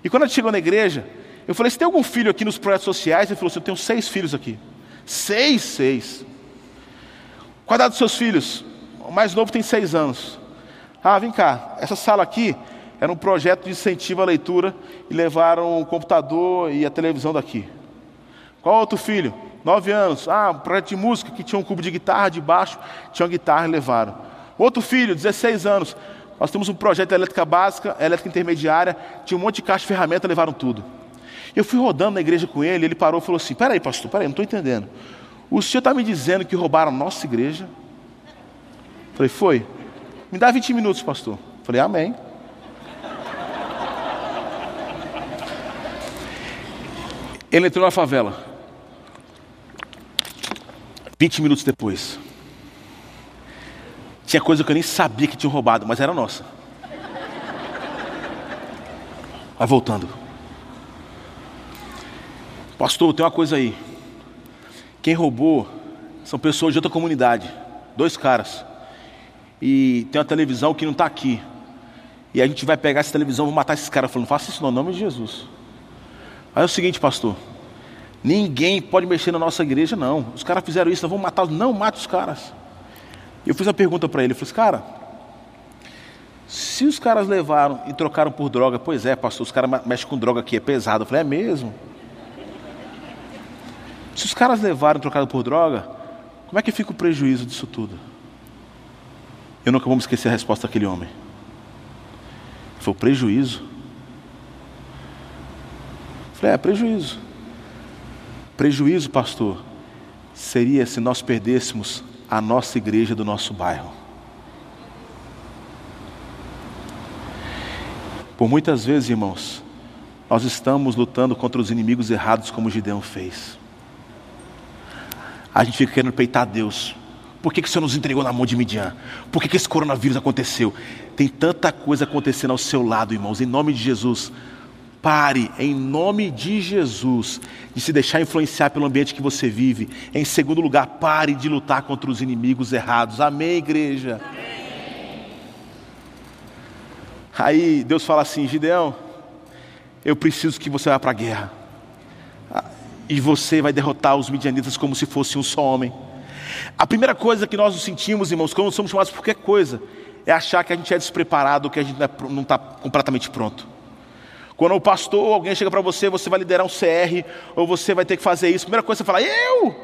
E quando gente chegou na igreja, eu falei: Você tem algum filho aqui nos projetos sociais? Ele falou assim: Eu tenho seis filhos aqui. Seis, seis. Qual a idade dos seus filhos? O mais novo tem seis anos. Ah, vem cá, essa sala aqui era um projeto de incentivo à leitura e levaram o computador e a televisão daqui. Qual outro filho? Nove anos. Ah, projeto de música que tinha um cubo de guitarra de baixo, tinha uma guitarra e levaram. Outro filho, 16 anos. Nós temos um projeto de elétrica básica, elétrica intermediária, tinha um monte de caixa de ferramenta, levaram tudo. Eu fui rodando na igreja com ele, ele parou e falou assim: Peraí, pastor, peraí, não estou entendendo. O senhor está me dizendo que roubaram a nossa igreja? Falei, foi. Me dá 20 minutos, pastor. Falei, amém. Ele entrou na favela. 20 minutos depois, tinha coisa que eu nem sabia que tinha roubado, mas era nossa. Vai voltando. Pastor, tem uma coisa aí. Quem roubou são pessoas de outra comunidade. Dois caras. E tem uma televisão que não está aqui. E a gente vai pegar essa televisão, vou matar esses caras. Falando, faça isso no nome de Jesus. Aí é o seguinte, pastor. Ninguém pode mexer na nossa igreja, não. Os caras fizeram isso, nós vamos matar. Não, mate os caras. Eu fiz uma pergunta para ele, eu falei, cara, se os caras levaram e trocaram por droga, pois é, pastor, os caras mexem com droga aqui, é pesado. Eu falei, é mesmo? Se os caras levaram e trocaram por droga, como é que fica o prejuízo disso tudo? Eu nunca vou me esquecer a resposta daquele homem. Foi o prejuízo. Eu falei, é prejuízo. Prejuízo, pastor, seria se nós perdêssemos a nossa igreja do nosso bairro. Por muitas vezes, irmãos, nós estamos lutando contra os inimigos errados como Gideão fez. A gente fica querendo peitar Deus. Por que, que o Senhor nos entregou na mão de Midian? Por que, que esse coronavírus aconteceu? Tem tanta coisa acontecendo ao seu lado, irmãos. Em nome de Jesus, pare, em nome de Jesus, de se deixar influenciar pelo ambiente que você vive. Em segundo lugar, pare de lutar contra os inimigos errados. Amém, igreja? Amém. Aí Deus fala assim: Gideão, eu preciso que você vá para a guerra. E você vai derrotar os midianitas como se fosse um só homem. A primeira coisa que nós nos sentimos, irmãos, quando somos chamados por qualquer coisa, é achar que a gente é despreparado, que a gente não está é completamente pronto. Quando o pastor alguém chega para você, você vai liderar um CR, ou você vai ter que fazer isso, a primeira coisa você fala, eu!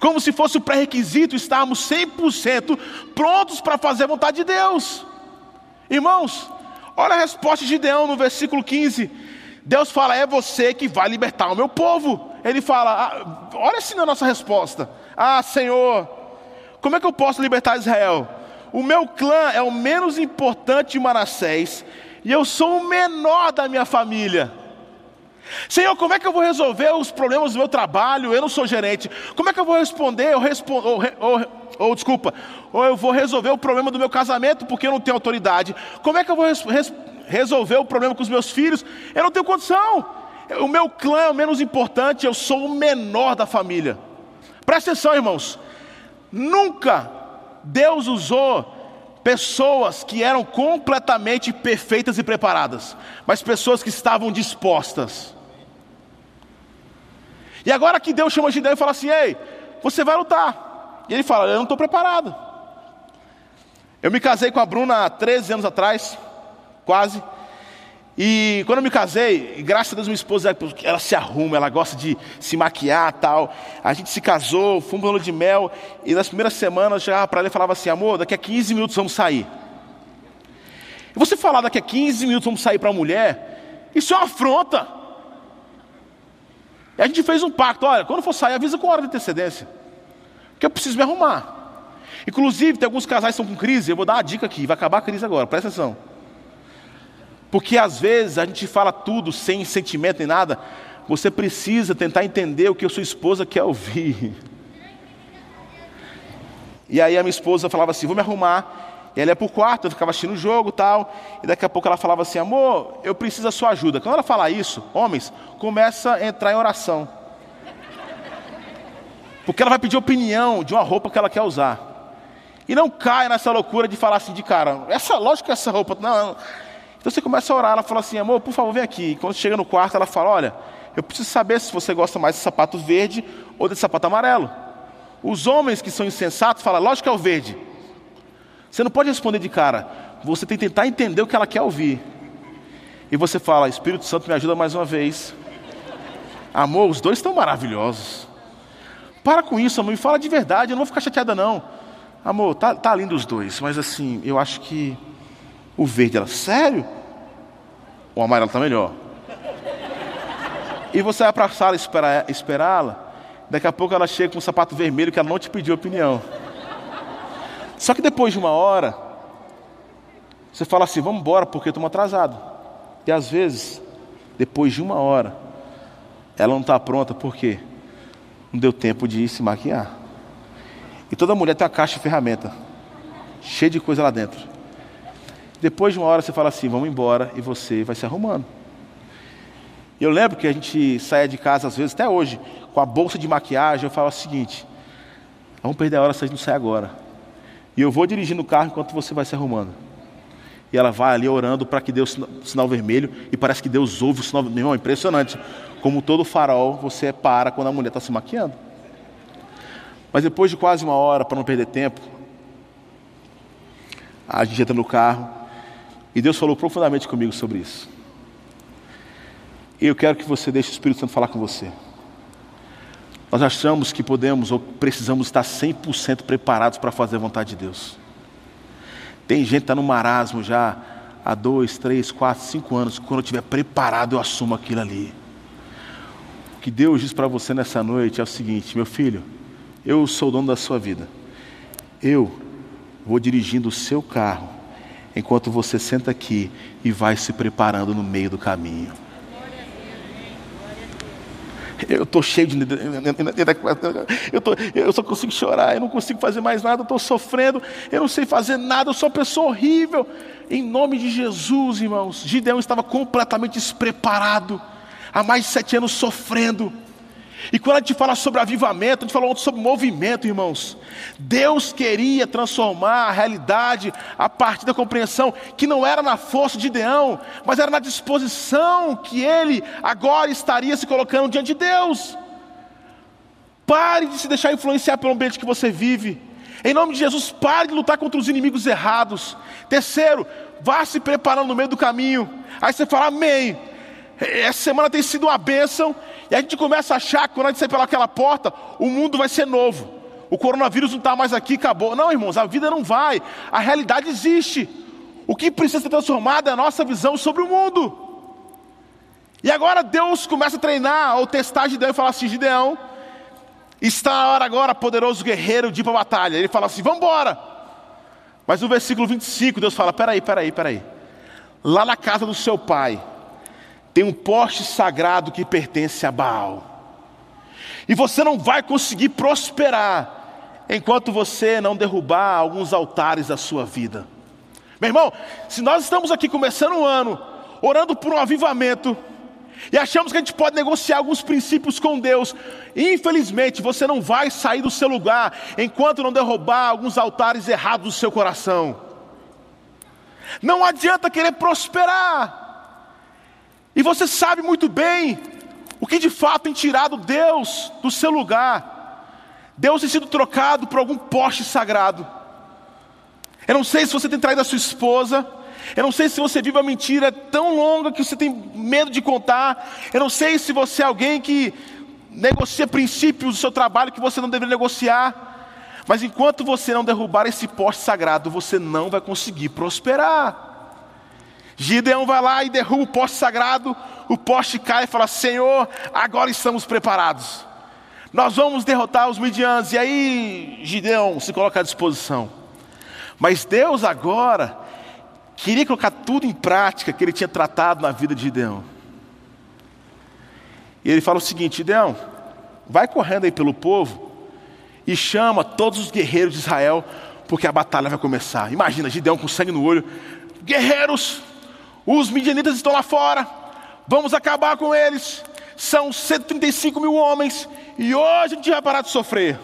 Como se fosse o pré-requisito estarmos 100% prontos para fazer a vontade de Deus. Irmãos, olha a resposta de Gideão no versículo 15. Deus fala: É você que vai libertar o meu povo. Ele fala: ah, Olha assim na nossa resposta. Ah, Senhor, como é que eu posso libertar Israel? O meu clã é o menos importante de Manassés e eu sou o menor da minha família. Senhor, como é que eu vou resolver os problemas do meu trabalho? Eu não sou gerente. Como é que eu vou responder? Ou, ou, ou, desculpa, ou eu vou resolver o problema do meu casamento porque eu não tenho autoridade. Como é que eu vou res resolver o problema com os meus filhos? Eu não tenho condição. O meu clã é o menos importante, eu sou o menor da família. Presta atenção, irmãos. Nunca Deus usou pessoas que eram completamente perfeitas e preparadas, mas pessoas que estavam dispostas. E agora que Deus chama Gideão e fala assim: Ei, você vai lutar. E ele fala: Eu não estou preparado. Eu me casei com a Bruna há 13 anos atrás, quase. E quando eu me casei, graças a Deus minha esposa, ela se arruma, ela gosta de se maquiar tal. A gente se casou, fomos no de mel, e nas primeiras semanas eu chegava para ela e falava assim, amor, daqui a 15 minutos vamos sair. E você falar daqui a 15 minutos vamos sair para a mulher, isso é uma afronta. E a gente fez um pacto, olha, quando for sair, avisa com hora de antecedência. Porque eu preciso me arrumar. Inclusive, tem alguns casais que estão com crise, eu vou dar uma dica aqui, vai acabar a crise agora, presta atenção. Porque às vezes a gente fala tudo sem sentimento nem nada. Você precisa tentar entender o que a sua esposa quer ouvir. E aí a minha esposa falava assim: vou me arrumar. E ela ia para o quarto, eu ficava assistindo o jogo tal. E daqui a pouco ela falava assim: amor, eu preciso da sua ajuda. Quando ela fala isso, homens, começa a entrar em oração. Porque ela vai pedir opinião de uma roupa que ela quer usar. E não cai nessa loucura de falar assim de cara, essa, lógico que essa roupa. Não, então você começa a orar, ela fala assim, amor, por favor, vem aqui. E quando chega no quarto, ela fala, olha, eu preciso saber se você gosta mais de sapato verde ou de sapato amarelo. Os homens que são insensatos falam, lógico que é o verde. Você não pode responder de cara, você tem que tentar entender o que ela quer ouvir. E você fala, Espírito Santo me ajuda mais uma vez. Amor, os dois estão maravilhosos. Para com isso, amor, me fala de verdade, eu não vou ficar chateada não. Amor, tá, tá lindo os dois, mas assim, eu acho que o verde, ela, sério? O amarelo está melhor. E você vai para a sala esperá-la. Daqui a pouco ela chega com um sapato vermelho que ela não te pediu opinião. Só que depois de uma hora, você fala assim: vamos embora porque estamos atrasados. E às vezes, depois de uma hora, ela não está pronta porque não deu tempo de se maquiar. E toda mulher tem uma caixa de ferramenta, cheia de coisa lá dentro. Depois de uma hora você fala assim, vamos embora, e você vai se arrumando. Eu lembro que a gente saia de casa, às vezes, até hoje, com a bolsa de maquiagem, eu falo o seguinte, vamos perder a hora se a gente não sair agora. E eu vou dirigindo o carro enquanto você vai se arrumando. E ela vai ali orando para que o sinal vermelho, e parece que Deus ouve o sinal vermelho. Irmão, impressionante. Como todo farol, você para quando a mulher está se maquiando. Mas depois de quase uma hora, para não perder tempo, a gente entra no carro, e Deus falou profundamente comigo sobre isso. E eu quero que você deixe o Espírito Santo falar com você. Nós achamos que podemos ou precisamos estar 100% preparados para fazer a vontade de Deus. Tem gente que está no marasmo já há dois, três, quatro, cinco anos. Quando eu estiver preparado, eu assumo aquilo ali. O que Deus diz para você nessa noite é o seguinte: meu filho, eu sou o dono da sua vida. Eu vou dirigindo o seu carro enquanto você senta aqui e vai se preparando no meio do caminho. Eu estou cheio de. Eu, tô, eu só consigo chorar, eu não consigo fazer mais nada, eu estou sofrendo, eu não sei fazer nada, eu sou uma pessoa horrível. Em nome de Jesus, irmãos, Gideão estava completamente despreparado, há mais de sete anos sofrendo. E quando a gente fala sobre avivamento, a gente falou sobre movimento, irmãos. Deus queria transformar a realidade a partir da compreensão que não era na força de Deão, mas era na disposição que ele agora estaria se colocando diante de Deus. Pare de se deixar influenciar pelo ambiente que você vive. Em nome de Jesus, pare de lutar contra os inimigos errados. Terceiro, vá se preparando no meio do caminho. Aí você fala, Amém. Essa semana tem sido uma bênção, e a gente começa a achar que quando a gente sair pelaquela porta, o mundo vai ser novo. O coronavírus não está mais aqui, acabou. Não, irmãos, a vida não vai. A realidade existe. O que precisa ser transformado é a nossa visão sobre o mundo. E agora Deus começa a treinar ou testar Gideão e fala assim: Gideão, está a hora agora, poderoso guerreiro, de ir para a batalha. Ele fala assim: vamos embora. Mas no versículo 25, Deus fala: peraí, peraí, peraí. Lá na casa do seu pai, tem um poste sagrado que pertence a Baal. E você não vai conseguir prosperar enquanto você não derrubar alguns altares da sua vida. Meu irmão, se nós estamos aqui começando o ano, orando por um avivamento, e achamos que a gente pode negociar alguns princípios com Deus, infelizmente você não vai sair do seu lugar enquanto não derrubar alguns altares errados do seu coração. Não adianta querer prosperar, e você sabe muito bem o que de fato tem tirado Deus do seu lugar. Deus tem sido trocado por algum poste sagrado. Eu não sei se você tem traído a sua esposa. Eu não sei se você vive uma mentira tão longa que você tem medo de contar. Eu não sei se você é alguém que negocia princípios do seu trabalho que você não deveria negociar. Mas enquanto você não derrubar esse poste sagrado, você não vai conseguir prosperar. Gideão vai lá e derruba o poste sagrado, o poste cai e fala: Senhor, agora estamos preparados. Nós vamos derrotar os midianos. E aí, Gideão se coloca à disposição. Mas Deus agora queria colocar tudo em prática que ele tinha tratado na vida de Gideão. E ele fala o seguinte: Gideão, vai correndo aí pelo povo e chama todos os guerreiros de Israel, porque a batalha vai começar. Imagina, Gideão com sangue no olho: guerreiros, os midianitas estão lá fora, vamos acabar com eles. São 135 mil homens, e hoje a gente vai parar de sofrer.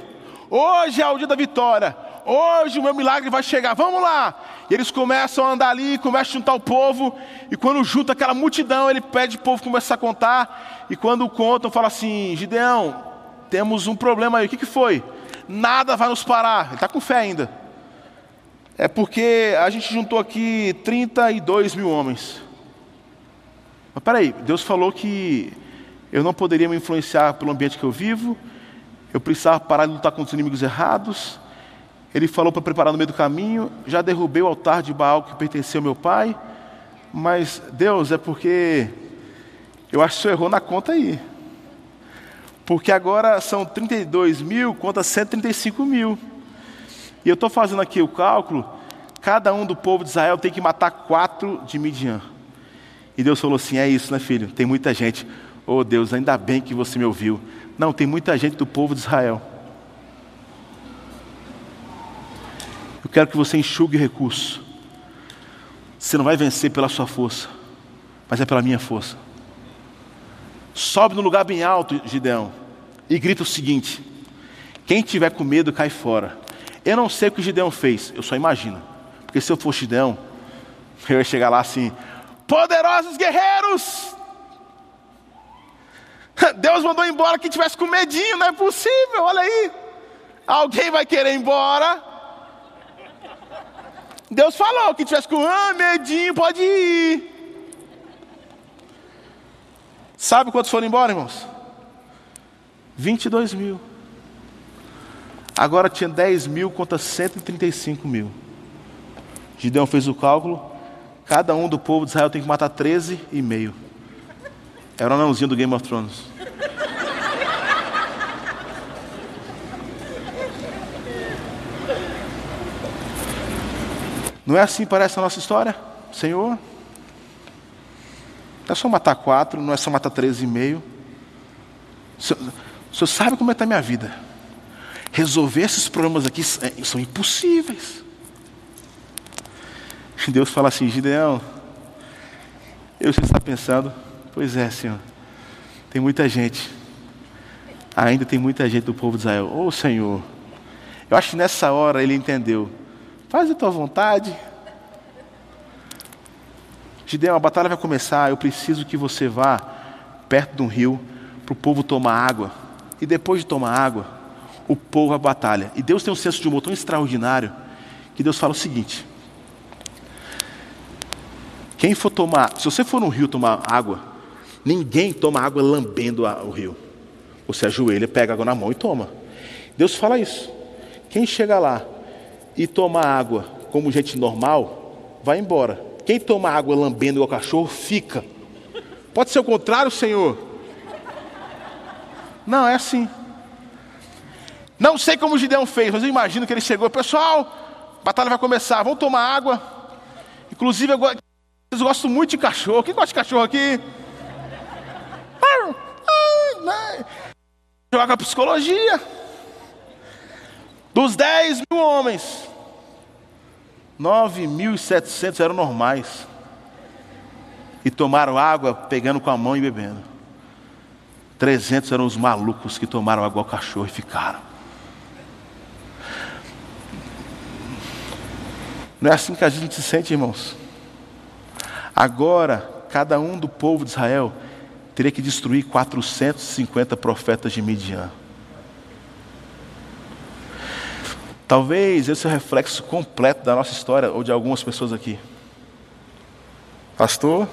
Hoje é o dia da vitória. Hoje o meu milagre vai chegar. Vamos lá. E eles começam a andar ali, começam a juntar o povo. E quando junta aquela multidão, ele pede o povo começar a contar. E quando contam, fala assim: Gideão, temos um problema aí. O que, que foi? Nada vai nos parar. Ele está com fé ainda. É porque a gente juntou aqui 32 mil homens. Mas peraí, Deus falou que eu não poderia me influenciar pelo ambiente que eu vivo, eu precisava parar de lutar contra os inimigos errados. Ele falou para preparar no meio do caminho, já derrubei o altar de Baal que pertencia ao meu pai, mas Deus, é porque eu acho que o senhor errou na conta aí. Porque agora são 32 mil contra 135 mil. E eu estou fazendo aqui o cálculo, cada um do povo de Israel tem que matar quatro de Midian. E Deus falou assim: é isso, né, filho? Tem muita gente. Oh Deus, ainda bem que você me ouviu. Não, tem muita gente do povo de Israel. Eu quero que você enxugue recurso. Você não vai vencer pela sua força, mas é pela minha força. Sobe no lugar bem alto, Gideão, e grita o seguinte: quem tiver com medo, cai fora. Eu não sei o que Gideão fez, eu só imagino. Porque se eu fosse Gideão, eu ia chegar lá assim: poderosos guerreiros! Deus mandou embora quem tivesse com medinho, não é possível, olha aí. Alguém vai querer ir embora. Deus falou que tivesse com ah, medinho, pode ir. Sabe quantos foram embora, irmãos? 22 mil. Agora tinha 10 mil contra 135 mil. Gideão fez o cálculo. Cada um do povo de Israel tem que matar 13 e meio. Era o anãozinho do Game of Thrones. Não é assim parece a nossa história? Senhor, não é só matar quatro, não é só matar treze e meio. O senhor, o senhor sabe como é que está a minha vida. Resolver esses problemas aqui é, são impossíveis. Deus fala assim, Gideão, eu que está pensando, pois é, Senhor, tem muita gente, ainda tem muita gente do povo de Israel. Ô oh, Senhor, eu acho que nessa hora ele entendeu. Faz a tua vontade. Gideão, a batalha vai começar. Eu preciso que você vá perto de um rio para o povo tomar água. E depois de tomar água, o povo a batalha. E Deus tem um senso de humor tão extraordinário que Deus fala o seguinte: quem for tomar, se você for no rio tomar água, ninguém toma água lambendo o rio. Você ajoelha, pega água na mão e toma. Deus fala isso. Quem chega lá e toma água como gente normal, vai embora. Quem toma água lambendo igual cachorro, fica. Pode ser o contrário, Senhor? Não, é assim. Não sei como o Gideão fez, mas eu imagino que ele chegou. Pessoal, a batalha vai começar, vamos tomar água. Inclusive, eu gosto muito de cachorro. Quem gosta de cachorro aqui? Joga psicologia. Dos 10 mil homens, 9.700 eram normais. E tomaram água pegando com a mão e bebendo. 300 eram os malucos que tomaram água ao cachorro e ficaram. Não é assim que a gente se sente, irmãos? Agora, cada um do povo de Israel teria que destruir 450 profetas de Midian. Talvez esse é o reflexo completo da nossa história ou de algumas pessoas aqui. Pastor,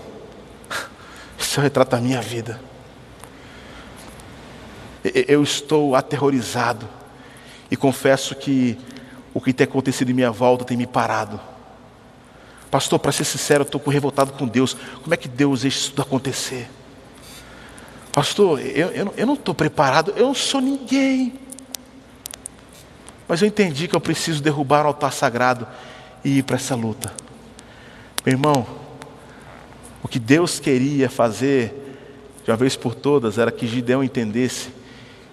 isso é o retrato da minha vida. Eu estou aterrorizado e confesso que o que tem acontecido em minha volta tem me parado. Pastor, para ser sincero, eu estou revoltado com Deus. Como é que Deus deixa isso acontecer? Pastor, eu, eu, eu não estou preparado, eu não sou ninguém. Mas eu entendi que eu preciso derrubar o altar sagrado e ir para essa luta. Meu irmão, o que Deus queria fazer, de uma vez por todas, era que Gideão entendesse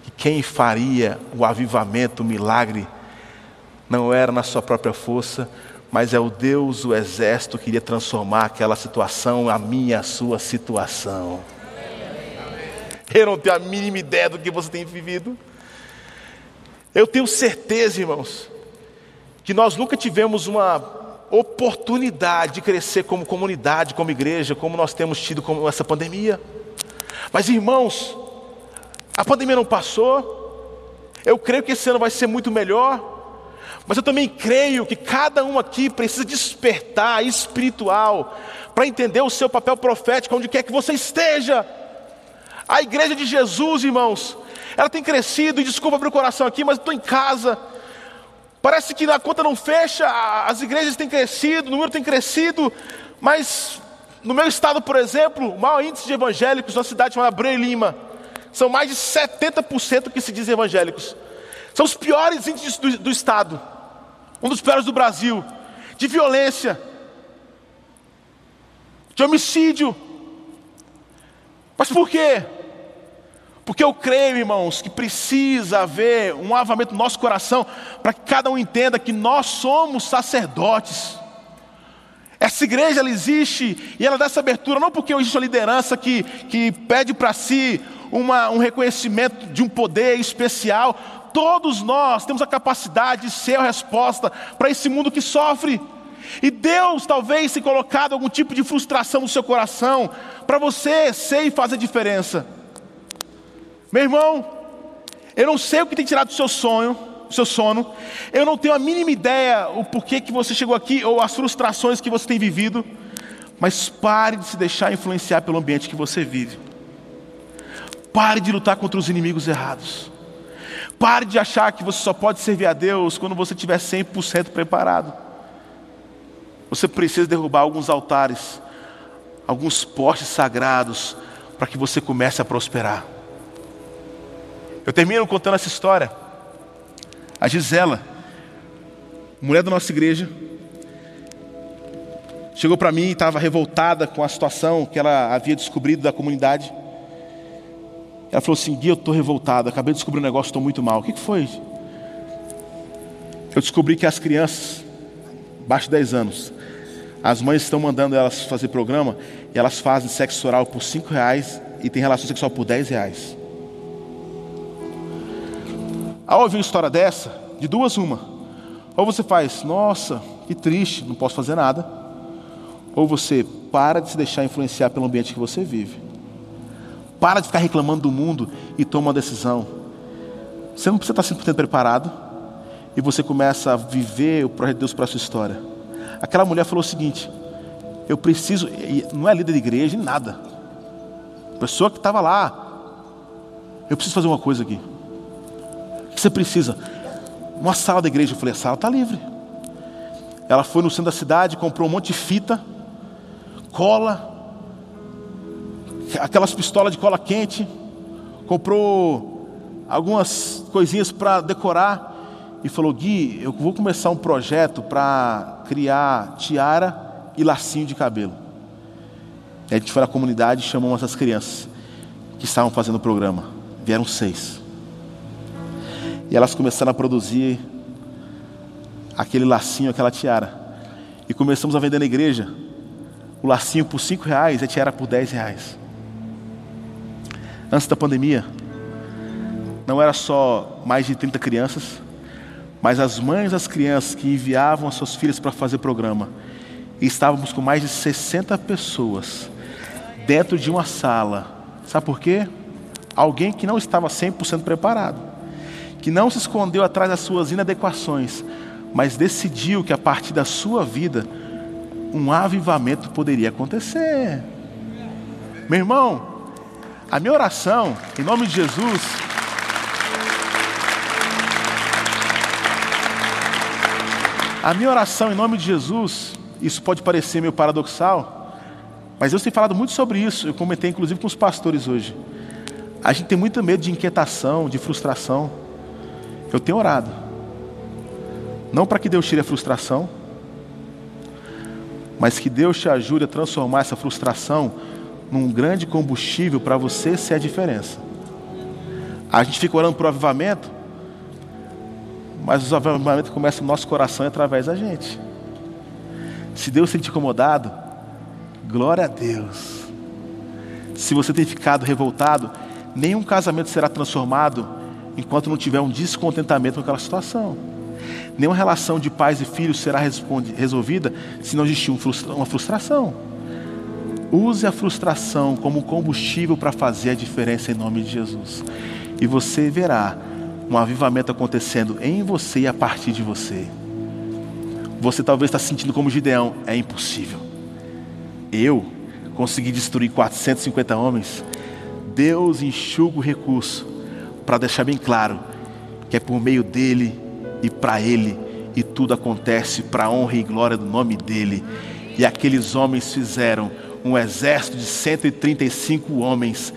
que quem faria o avivamento, o milagre, não era na sua própria força, mas é o Deus, o exército, que queria transformar aquela situação, a minha, a sua situação. Eu não tenho a mínima ideia do que você tem vivido. Eu tenho certeza, irmãos, que nós nunca tivemos uma oportunidade de crescer como comunidade, como igreja, como nós temos tido com essa pandemia. Mas, irmãos, a pandemia não passou. Eu creio que esse ano vai ser muito melhor. Mas eu também creio que cada um aqui precisa despertar espiritual para entender o seu papel profético onde quer que você esteja. A igreja de Jesus, irmãos, ela tem crescido, e desculpa abrir o coração aqui, mas estou em casa. Parece que a conta não fecha, as igrejas têm crescido, o número tem crescido, mas no meu estado, por exemplo, o maior índice de evangélicos na cidade chamada Lima, são mais de 70% que se dizem evangélicos. São os piores índices do, do estado, um dos piores do Brasil, de violência, de homicídio. Mas por quê? Porque eu creio, irmãos, que precisa haver um avamento no nosso coração para que cada um entenda que nós somos sacerdotes. Essa igreja ela existe e ela dá essa abertura não porque existe uma liderança que, que pede para si uma, um reconhecimento de um poder especial. Todos nós temos a capacidade de ser a resposta para esse mundo que sofre. E Deus talvez tenha colocado algum tipo de frustração no seu coração para você ser e fazer diferença. Meu irmão, eu não sei o que tem tirado do seu sonho, do seu sono. Eu não tenho a mínima ideia o porquê que você chegou aqui ou as frustrações que você tem vivido. Mas pare de se deixar influenciar pelo ambiente que você vive. Pare de lutar contra os inimigos errados. Pare de achar que você só pode servir a Deus quando você estiver 100% preparado. Você precisa derrubar alguns altares, alguns postes sagrados, para que você comece a prosperar. Eu termino contando essa história. A Gisela, mulher da nossa igreja, chegou para mim e estava revoltada com a situação que ela havia descobrido da comunidade. Ela falou assim: Gui, eu estou revoltada, acabei de descobrir um negócio, estou muito mal. O que, que foi? Eu descobri que as crianças, abaixo de 10 anos, as mães estão mandando elas fazer programa e elas fazem sexo oral por 5 reais e tem relação sexual por 10 reais. Ao ouvir uma história dessa, de duas uma, ou você faz, nossa, que triste, não posso fazer nada, ou você para de se deixar influenciar pelo ambiente que você vive. Para de ficar reclamando do mundo e toma uma decisão. Você não precisa estar 100% preparado e você começa a viver o projeto de Deus para a sua história. Aquela mulher falou o seguinte: eu preciso, não é líder de igreja, nem nada. Pessoa que estava lá, eu preciso fazer uma coisa aqui. O que você precisa? Uma sala da igreja. Eu falei: a sala está livre. Ela foi no centro da cidade, comprou um monte de fita, cola, aquelas pistolas de cola quente, comprou algumas coisinhas para decorar e falou: Gui, eu vou começar um projeto para criar tiara e lacinho de cabelo. E a gente foi na comunidade e chamou essas crianças que estavam fazendo o programa. Vieram seis. E elas começaram a produzir aquele lacinho, aquela tiara. E começamos a vender na igreja o lacinho por cinco reais a tiara por dez reais. Antes da pandemia, não era só mais de 30 crianças, mas as mães das crianças que enviavam as suas filhas para fazer programa, e estávamos com mais de 60 pessoas dentro de uma sala. Sabe por quê? Alguém que não estava 100% preparado, que não se escondeu atrás das suas inadequações, mas decidiu que a partir da sua vida um avivamento poderia acontecer. Meu irmão, a minha oração, em nome de Jesus, A minha oração em nome de Jesus, isso pode parecer meio paradoxal, mas eu tenho falado muito sobre isso, eu comentei inclusive com os pastores hoje. A gente tem muito medo de inquietação, de frustração. Eu tenho orado. Não para que Deus tire a frustração, mas que Deus te ajude a transformar essa frustração num grande combustível para você ser a diferença. A gente fica orando por avivamento, mas o avivamento começa no nosso coração e através da gente. Se Deus tem te incomodado, glória a Deus. Se você tem ficado revoltado, nenhum casamento será transformado enquanto não tiver um descontentamento com aquela situação. Nenhuma relação de pais e filhos será resolvida se não existir uma frustração. Use a frustração como combustível para fazer a diferença em nome de Jesus. E você verá um avivamento acontecendo em você e a partir de você. Você talvez está sentindo como Gideão, é impossível. Eu consegui destruir 450 homens. Deus enxuga o recurso para deixar bem claro que é por meio dele e para ele e tudo acontece para a honra e glória do nome dele. E aqueles homens fizeram um exército de 135 homens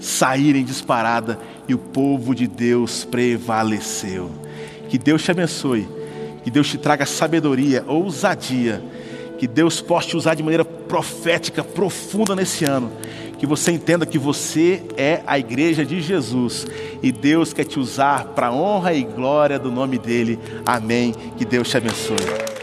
saírem disparada e o povo de Deus prevaleceu. Que Deus te abençoe, que Deus te traga sabedoria, ousadia, que Deus possa te usar de maneira profética, profunda nesse ano. Que você entenda que você é a igreja de Jesus e Deus quer te usar para a honra e glória do nome dele. Amém. Que Deus te abençoe.